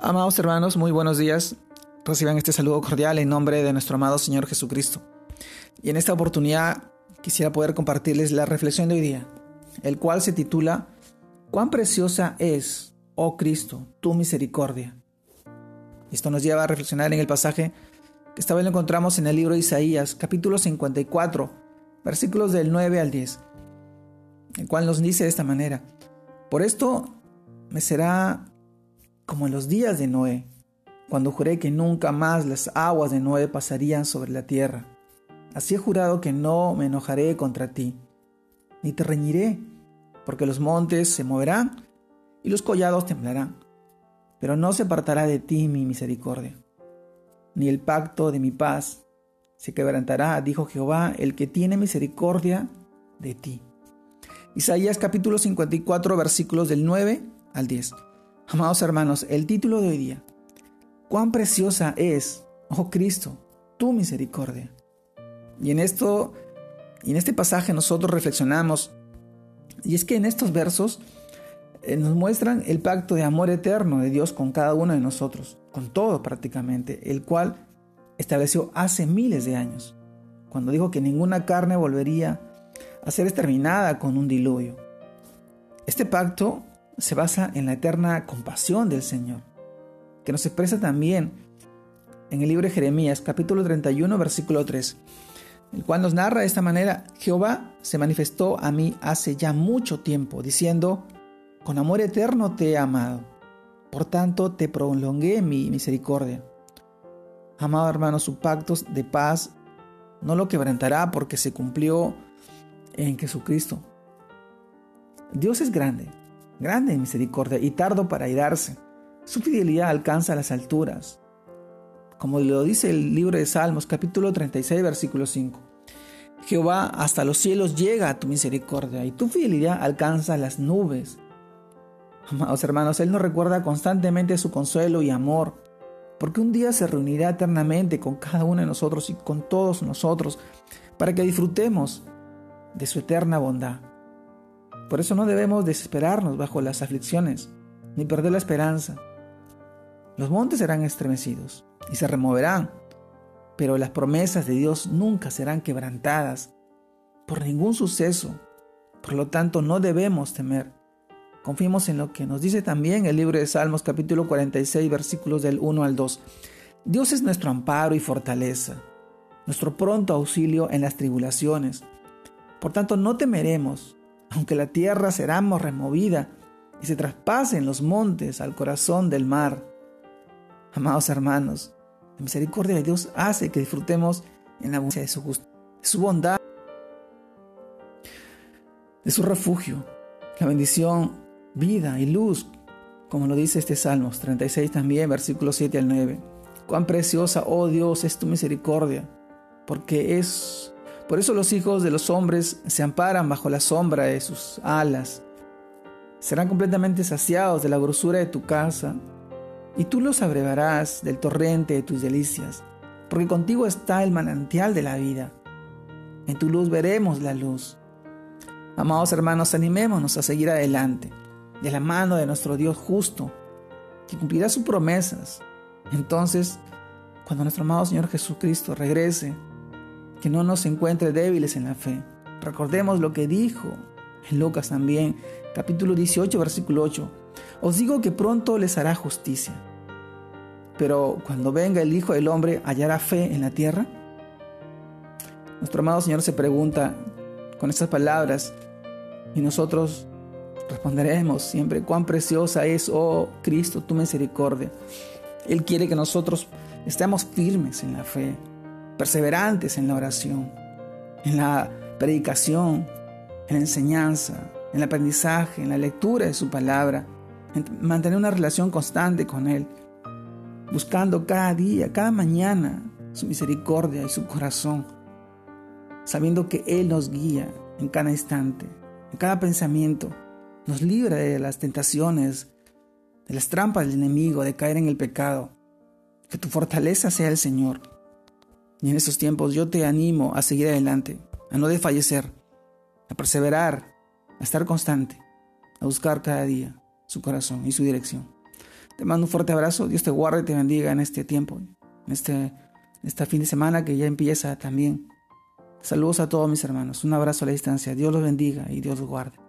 Amados hermanos, muy buenos días. Reciban este saludo cordial en nombre de nuestro amado Señor Jesucristo. Y en esta oportunidad quisiera poder compartirles la reflexión de hoy día, el cual se titula ¿Cuán preciosa es, oh Cristo, tu misericordia? Esto nos lleva a reflexionar en el pasaje que esta vez lo encontramos en el libro de Isaías, capítulo 54, versículos del 9 al 10, el cual nos dice de esta manera, por esto me será como en los días de Noé, cuando juré que nunca más las aguas de Noé pasarían sobre la tierra. Así he jurado que no me enojaré contra ti, ni te reñiré, porque los montes se moverán y los collados temblarán, pero no se apartará de ti mi misericordia, ni el pacto de mi paz se quebrantará, dijo Jehová, el que tiene misericordia de ti. Isaías capítulo 54 versículos del 9 al 10. Amados hermanos, el título de hoy día, cuán preciosa es, oh Cristo, tu misericordia. Y en esto, y en este pasaje nosotros reflexionamos, y es que en estos versos eh, nos muestran el pacto de amor eterno de Dios con cada uno de nosotros, con todo prácticamente, el cual estableció hace miles de años, cuando dijo que ninguna carne volvería a ser exterminada con un diluvio. Este pacto se basa en la eterna compasión del Señor, que nos expresa también en el libro de Jeremías, capítulo 31, versículo 3, el cual nos narra de esta manera, Jehová se manifestó a mí hace ya mucho tiempo, diciendo, con amor eterno te he amado, por tanto te prolongué mi misericordia. Amado hermano, su pacto de paz no lo quebrantará porque se cumplió en Jesucristo. Dios es grande, grande en misericordia y tardo para irarse. Su fidelidad alcanza las alturas. Como lo dice el libro de Salmos, capítulo 36, versículo 5. Jehová hasta los cielos llega a tu misericordia y tu fidelidad alcanza las nubes. Amados hermanos, Él nos recuerda constantemente su consuelo y amor, porque un día se reunirá eternamente con cada uno de nosotros y con todos nosotros para que disfrutemos de su eterna bondad. Por eso no debemos desesperarnos bajo las aflicciones, ni perder la esperanza. Los montes serán estremecidos y se removerán, pero las promesas de Dios nunca serán quebrantadas por ningún suceso. Por lo tanto, no debemos temer. Confiemos en lo que nos dice también el libro de Salmos capítulo 46 versículos del 1 al 2. Dios es nuestro amparo y fortaleza, nuestro pronto auxilio en las tribulaciones. Por tanto, no temeremos, aunque la tierra será removida y se traspasen los montes al corazón del mar. Amados hermanos, la misericordia de Dios hace que disfrutemos en la abundancia de su justicia, de su bondad, de su refugio, la bendición, vida y luz, como lo dice este Salmos 36 también, versículos 7 al 9. Cuán preciosa, oh Dios, es tu misericordia, porque es por eso los hijos de los hombres se amparan bajo la sombra de sus alas. Serán completamente saciados de la grosura de tu casa, y tú los abrevarás del torrente de tus delicias, porque contigo está el manantial de la vida. En tu luz veremos la luz. Amados hermanos, animémonos a seguir adelante, de la mano de nuestro Dios justo, que cumplirá sus promesas. Entonces, cuando nuestro amado Señor Jesucristo regrese, que no nos encuentre débiles en la fe. Recordemos lo que dijo en Lucas también, capítulo 18, versículo 8. Os digo que pronto les hará justicia. Pero cuando venga el Hijo del Hombre, ¿hallará fe en la tierra? Nuestro amado Señor se pregunta con estas palabras y nosotros responderemos siempre, cuán preciosa es, oh Cristo, tu misericordia. Él quiere que nosotros estemos firmes en la fe, perseverantes en la oración, en la predicación, en la enseñanza, en el aprendizaje, en la lectura de su palabra, en mantener una relación constante con Él, buscando cada día, cada mañana su misericordia y su corazón, sabiendo que Él nos guía en cada instante, en cada pensamiento, nos libra de las tentaciones, de las trampas del enemigo, de caer en el pecado. Que tu fortaleza sea el Señor y en estos tiempos yo te animo a seguir adelante, a no desfallecer, a perseverar, a estar constante, a buscar cada día su corazón y su dirección. Te mando un fuerte abrazo. Dios te guarde y te bendiga en este tiempo, en este, este fin de semana que ya empieza también. Saludos a todos mis hermanos. Un abrazo a la distancia. Dios los bendiga y Dios los guarde.